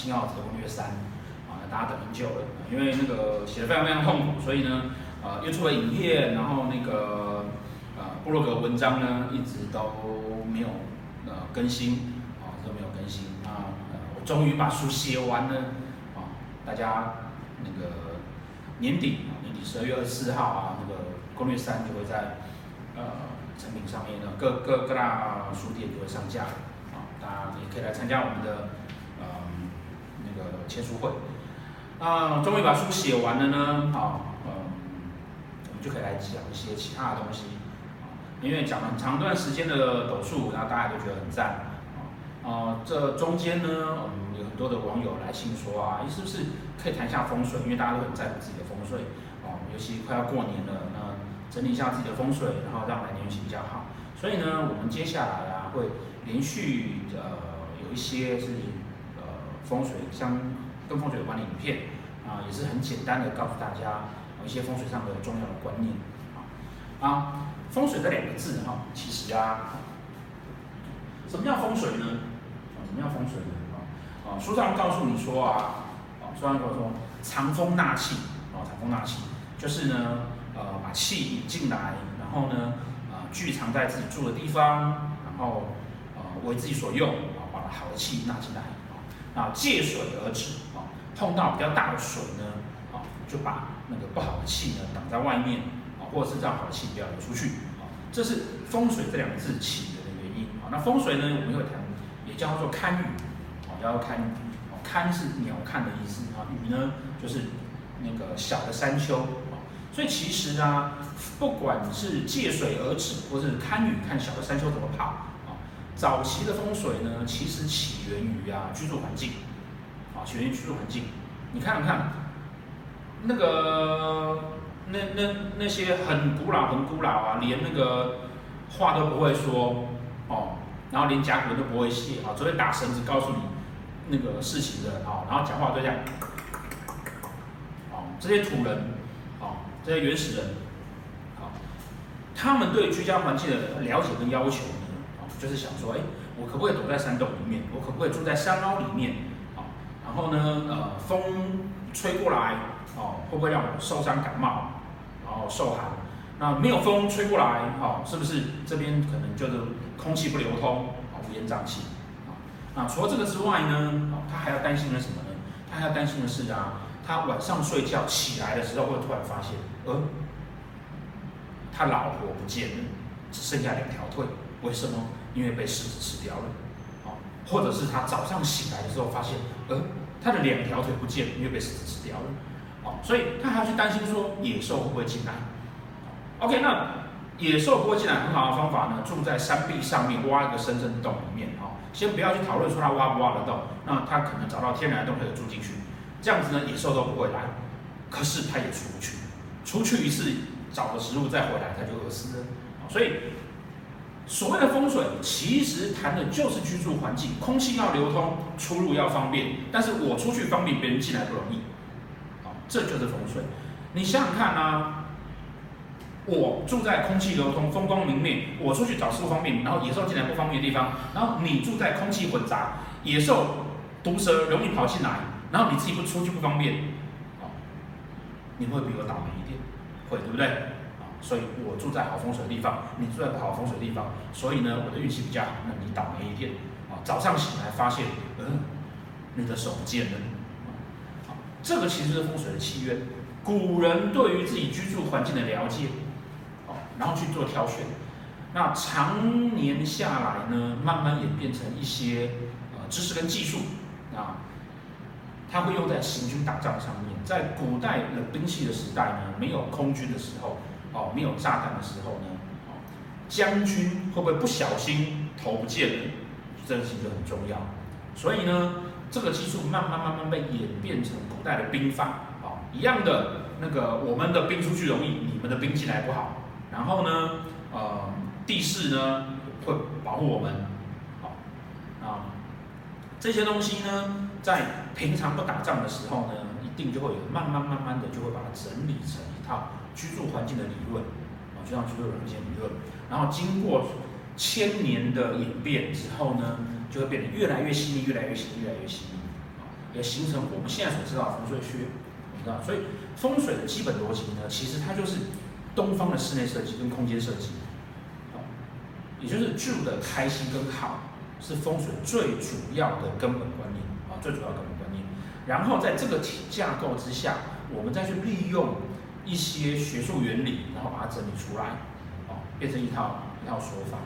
新奥特攻略三，啊，大家等很久了，因为那个写的非常非常痛苦，所以呢，呃，又出了影片，然后那个呃部落格文章呢一直都没有呃更新，啊，都没有更新，啊，我终于把书写完了，啊，大家那个年底年底十二月二十四号啊，那个攻略三就会在呃。成品上面呢，各各各大书店就会上架啊，大家也可以来参加我们的个签书会。啊，终于把书写完了呢，好，嗯，我们就可以来讲一些其他的东西啊，因为讲了很长一段时间的斗数，然后大家都觉得很赞啊，啊，这中间呢，我嗯，有很多的网友来信说啊，你是不是可以谈一下风水？因为大家都很在乎自己的风水啊，尤其快要过年了，那。整理一下自己的风水，然后让来年运气比较好。所以呢，我们接下来啊会连续呃有一些是风水相跟风水有关的影片啊，也是很简单的告诉大家一些风水上的重要的观念啊。啊，风水这两个字哈，其实啊，什么叫风水呢？啊，什么叫风水呢？啊啊，书上告诉你说啊，啊，书上告诉说藏风纳气啊，藏风纳气就是呢。呃，把气引进来，然后呢，啊，聚藏在自己住的地方，然后呃为自己所用，啊，把好的气纳进来，啊，借水而止，啊，碰到比较大的水呢，啊，就把那个不好的气呢挡在外面，啊，或者是让好的气不要流出去，啊，这是风水这两个字起源的原因，啊，那风水呢，我们会谈，也叫做堪舆，啊，叫做堪舆，堪是鸟瞰的意思，啊，舆呢就是那个小的山丘啊。所以其实啊，不管是借水而止，或是堪舆看小的山丘怎么跑，早期的风水呢，其实起源于啊居住环境，啊起源于居住环境。你看看，那个那那那些很古老很古老啊，连那个话都不会说哦，然后连甲骨文都不会写啊，只会打绳子告诉你那个事情的啊，然后讲话都这样，哦，这些土人。这些原始人，啊，他们对居家环境的了解跟要求，就是想说，哎，我可不可以躲在山洞里面？我可不可以住在山凹里面？啊，然后呢，呃，风吹过来，哦，会不会让我受伤感冒？然后受寒？那没有风吹过来，哦，是不是这边可能就是空气不流通，啊，乌烟瘴气？啊，那除了这个之外呢，哦，他还要担心的什么呢？他还要担心的是啊。他晚上睡觉起来的时候，会突然发现，呃，他老婆不见了，只剩下两条腿。为什么？因为被狮子吃掉了。哦，或者是他早上醒来的时候发现，呃，他的两条腿不见了，因为被狮子吃掉了。哦，所以他还要去担心说，野兽会不会进来？OK，那野兽不会进来，很好的方法呢，住在山壁上面，挖一个深深的洞里面。哦，先不要去讨论说他挖不挖得到，那他可能找到天然的洞可以住进去。这样子呢，野兽都不会来，可是它也出不去，出去一次找个食物再回来，它就饿死了。所以所谓的风水，其实谈的就是居住环境，空气要流通，出入要方便。但是我出去方便，别人进来不容易。好，这就是风水。你想想看啊，我住在空气流通、风光明媚，我出去找食物方便，然后野兽进来不方便的地方，然后你住在空气混杂，野兽、毒蛇容易跑进来。然后你自己不出去不方便，啊，你会比我倒霉一点，会对不对？所以我住在好风水的地方，你住在不好风水的地方，所以呢，我的运气比较好，那你倒霉一点，啊，早上醒来发现，嗯，你的手不见了，啊，这个其实是风水的契约，古人对于自己居住环境的了解，啊，然后去做挑选，那常年下来呢，慢慢演变成一些呃知识跟技术，啊。它会用在行军打仗上面。在古代冷兵器的时代呢，没有空军的时候，哦，没有炸弹的时候呢，将军会不会不小心头不见了？这个其实很重要。所以呢，这个技术慢慢慢慢被演变成古代的兵法，哦，一样的那个我们的兵出去容易，你们的兵进来不好。然后呢，呃，地势呢会保护我们，好，啊，这些东西呢。在平常不打仗的时候呢，一定就会有慢慢慢慢的就会把它整理成一套居住环境的理论，啊，就像居住环境理论，然后经过千年的演变之后呢，就会变得越来越细腻，越来越细腻，越来越细腻，啊，也形成我们现在所知道的风水学，你知道，所以风水的基本逻辑呢，其实它就是东方的室内设计跟空间设计，啊，也就是住的开心跟好，是风水最主要的根本观念，啊，最主要的根本观念。然后在这个体架构之下，我们再去利用一些学术原理，然后把它整理出来，哦，变成一套一套说法。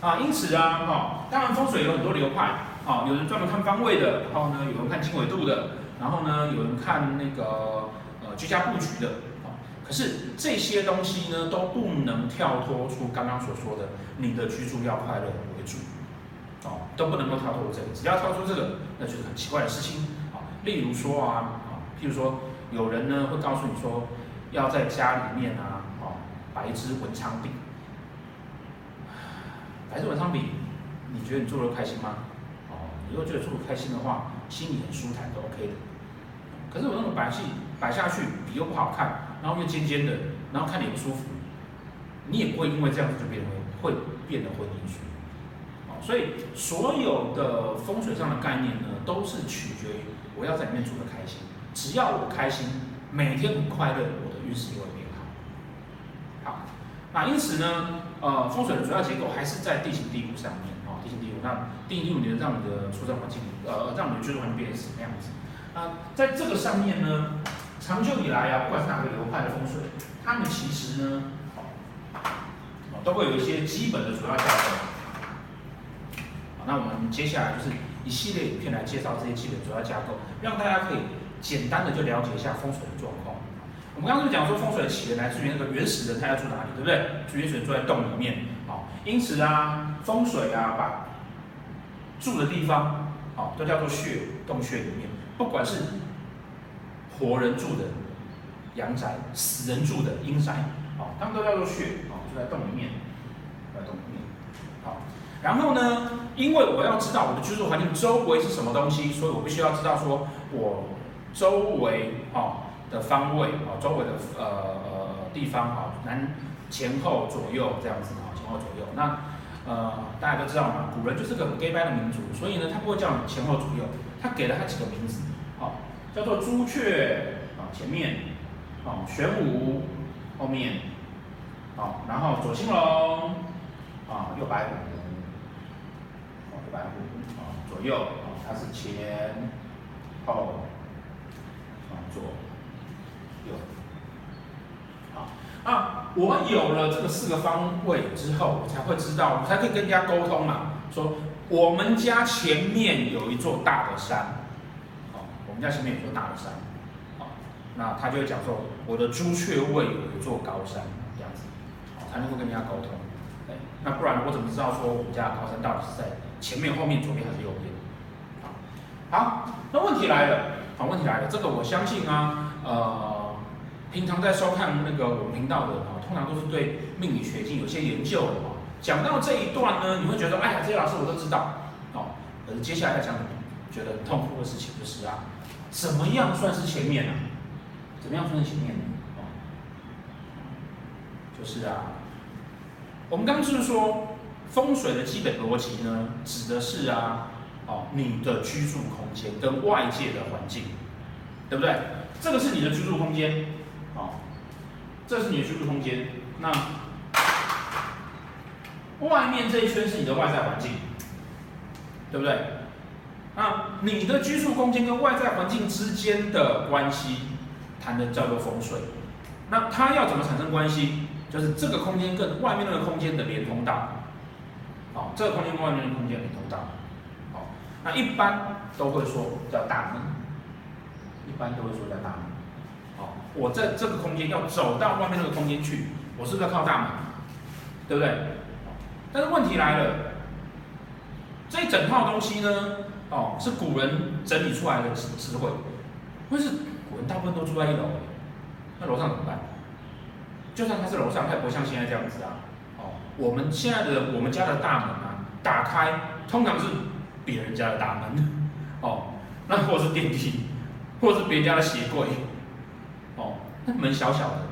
啊，因此啊，哈、当然风水有很多流派，啊，有人专门看方位的，然后呢，有人看经纬度的，然后呢，有人看那个呃居家布局的，啊，可是这些东西呢，都不能跳脱出刚刚所说的你的居住要快乐为主，哦，都不能够跳脱这个，只要跳出这个，那就是很奇怪的事情，啊，例如说啊，啊，譬如说有人呢会告诉你说，要在家里面啊，哦，摆一支文昌笔。摆支文昌笔，你觉得你做的开心吗？哦，你如果觉得做的开心的话，心里很舒坦，都 OK 的。可是我那种摆戏摆下去，笔又不好看，然后又尖尖的，然后看你不舒服，你也不会因为这样子就变得会变得婚姻运。哦，所以所有的风水上的概念呢，都是取决于我要在里面住的开心。只要我开心，每天很快乐，我的运势就会变好。好，那因此呢，呃，风水的主要结构还是在地形地物上面、哦，地形地物。那地形地物，你能让你的出生环境，呃，让你的居住环境变成什么样子？那，在这个上面呢，长久以来啊，不管是哪个流派的风水，他们其实呢，哦，都会有一些基本的主要架构。好，那我们接下来就是一系列影片来介绍这些基本主要架构，让大家可以简单的就了解一下风水的状况。我们刚刚就讲说风水的起源来自于那个原始人，他要住哪里，对不对？原始人住在洞里面，好，因此啊，风水啊，把住的地方，好，都叫做穴，洞穴里面，不管是活人住的阳宅，死人住的阴宅，好，他们都叫做穴，好，住在洞里面，在洞里面，好，然后呢，因为我要知道我的居住环境周围是什么东西，所以我必须要知道说我周围，哦。的方位啊，周围的呃呃地方啊，南前后左右这样子啊，前后左右。那呃大家都知道嘛，古人就是个很假掰的民族，所以呢，他不会叫你前后左右，他给了他几个名字，好，叫做朱雀啊前面，啊玄武后面，好，然后左青龙啊右白虎，右白虎啊左右啊，它是前后左。有，好，啊，我有了这个四个方位之后，我才会知道，我才可以跟人家沟通嘛。说我们家前面有一座大的山，好，我们家前面有一座大的山，好，那他就会讲说，我的朱雀位有一座高山，这样子，才能够跟人家沟通。那不然我怎么知道说我们家的高山到底是在前面、后面、左边还是右边？好，好，那问题来了，好，问题来了，这个我相信啊，呃。平常在收看那个我们频道的啊，通常都是对命理学已经有些研究的啊。讲到这一段呢，你会觉得，哎呀，这些老师我都知道哦。可是接下来要讲觉得很痛苦的事情就是啊，怎么样算是前面呢？怎么样算是前面呢？哦，就是啊，我们刚刚就是说风水的基本逻辑呢，指的是啊，哦，你的居住空间跟外界的环境，对不对？这个是你的居住空间。这是你的居住空间，那外面这一圈是你的外在环境，对不对？那你的居住空间跟外在环境之间的关系，谈的叫做风水。那它要怎么产生关系？就是这个空间跟外面那个空间的连通道，好，这个空间跟外面的空间连通道，那一般都会说叫大门，一般都会说叫大门。我在这个空间要走到外面那个空间去，我是不是要靠大门？对不对？但是问题来了，这一整套东西呢，哦，是古人整理出来的智智慧。但是古人大部分都住在一楼，那楼上怎么办？就算他是楼上，他也不会像现在这样子啊。哦，我们现在的我们家的大门啊，打开通常是别人家的大门，哦，那或者是电梯，或者是别人家的鞋柜。哦，那门小小的，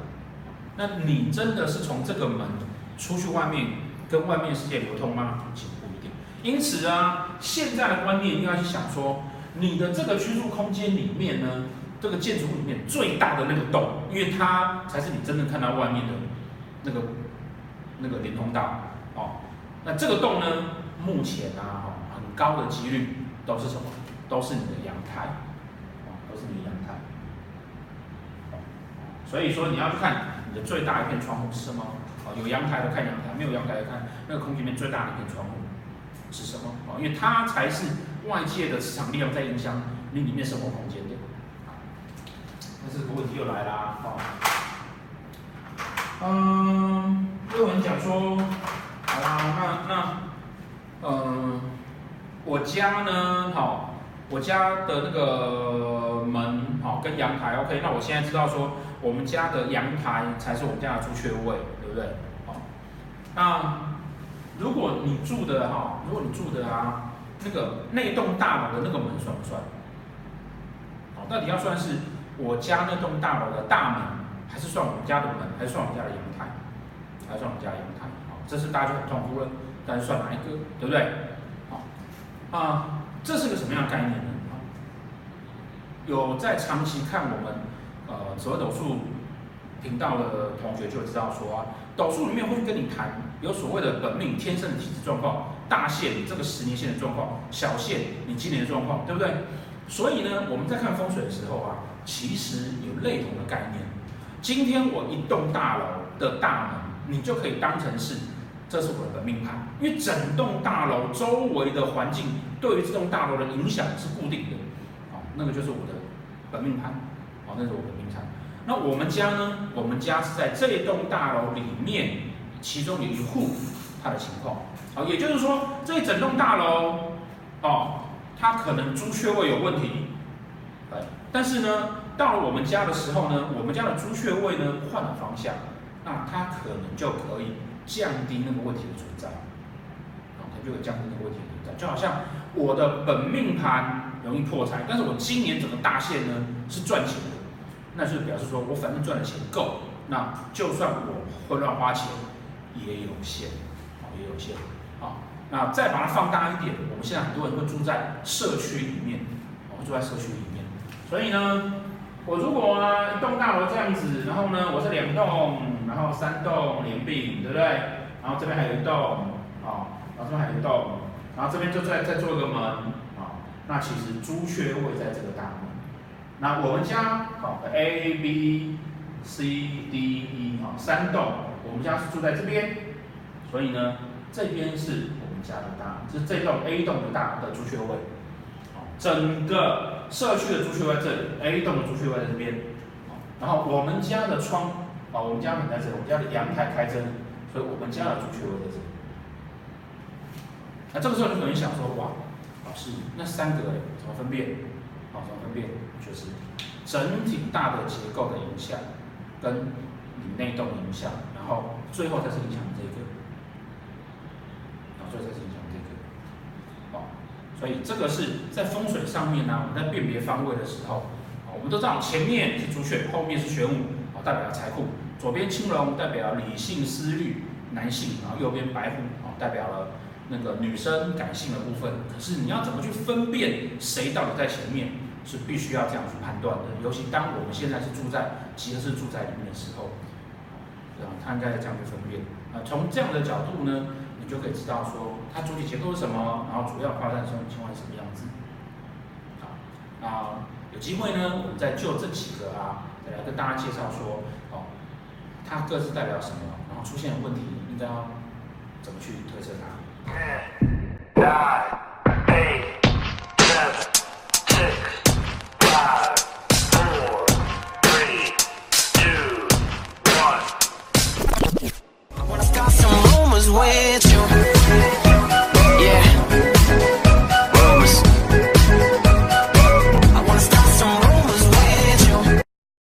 那你真的是从这个门出去外面跟外面世界流通吗？其实不一定。因此啊，现在的观念应该去想说，你的这个居住空间里面呢，这个建筑物里面最大的那个洞，因为它才是你真正看到外面的那个那个连通道哦。那这个洞呢，目前啊，高的几率都是什么？都是你的阳台，哦，都是你的阳台。所以说你要去看你的最大一片窗户是什么？哦，有阳台的看阳台，没有阳台的看那个空间里面最大的一片窗户是什么？哦，因为它才是外界的磁场力量在影响你里面生活空间的。那这个问题又来啦，哦，嗯，有人讲说，好啦，那那，嗯，我家呢，好，我家的那个门，好，跟阳台，OK，那我现在知道说，我们家的阳台才是我们家的朱雀位，对不对？好，那如果你住的哈，如果你住的啊，那个那栋大楼的那个门算不算？好，到底要算是？我家那栋大楼的大门，还是算我们家的门，还是算我们家的阳台，还是算我们家的阳台？好，这是大家就很痛苦了，但是算哪一个，对不对？啊，这是个什么样的概念呢？有在长期看我们呃紫微斗数频道的同学就知道说啊，斗数里面会跟你谈有所谓的本命天生的体质状况，大限你这个十年线的状况，小限你今年的状况，对不对？所以呢，我们在看风水的时候啊。其实有类同的概念。今天我一栋大楼的大门，你就可以当成是，这是我的本命盘，因为整栋大楼周围的环境对于这栋大楼的影响是固定的，哦，那个就是我的本命盘，哦，那是我的本命盘。那我们家呢？我们家是在这栋大楼里面，其中有一户它的情况，好，也就是说这一整栋大楼，哦，它可能朱雀位有问题。但是呢，到了我们家的时候呢，我们家的朱雀位呢换了方向，那它可能就可以降低那个问题的存在，啊，它就会降低那个问题的存在。就好像我的本命盘容易破财，但是我今年整个大限呢是赚钱的，那就表示说我反正赚的钱够，那就算我会乱花钱也有限，啊，也有限，啊，那再把它放大一点，我们现在很多人会住在社区里面，我们住在社区里面。所以呢，我如果一栋大楼这样子，然后呢我是两栋，然后三栋连并，对不对？然后这边还有一栋，啊，然后这边还有一栋，然后这边就再再做一个门，啊，那其实朱雀位在这个大门。那我们家好 A B C D E 啊三栋，我们家是住在这边，所以呢这边是我们家的大门，就是这栋 A 栋的大的朱雀位。整个社区的朱雀位在这里，A 栋的朱雀位在这边，然后我们家的窗，啊，我们家门在这里，我们家的阳台开着，所以我们家的朱雀位在这里。那这个时候就有人想说，哇，老师，那三个怎么分辨？啊，怎么分辨？就是整体大的结构的影响，跟你内洞影响，然后最后才是影响这个，然后最后才是影。所以这个是在风水上面呢，我们在辨别方位的时候，啊，我们都知道前面是朱雀，后面是玄武，啊，代表了财库；左边青龙代表理性思虑，男性，然后右边白虎，啊，代表了那个女生感性的部分。可是你要怎么去分辨谁到底在前面，是必须要这样去判断的。尤其当我们现在是住在其实是住宅里面的时候，啊，他应该这样去分辨。啊，从这样的角度呢，你就可以知道说。它主体结构是什么？然后主要发展什么情况是什么样子？好，那有机会呢，我们再就这几个啊，再来跟大家介绍说，哦，它各自代表什么？然后出现问题应该要怎么去推测它？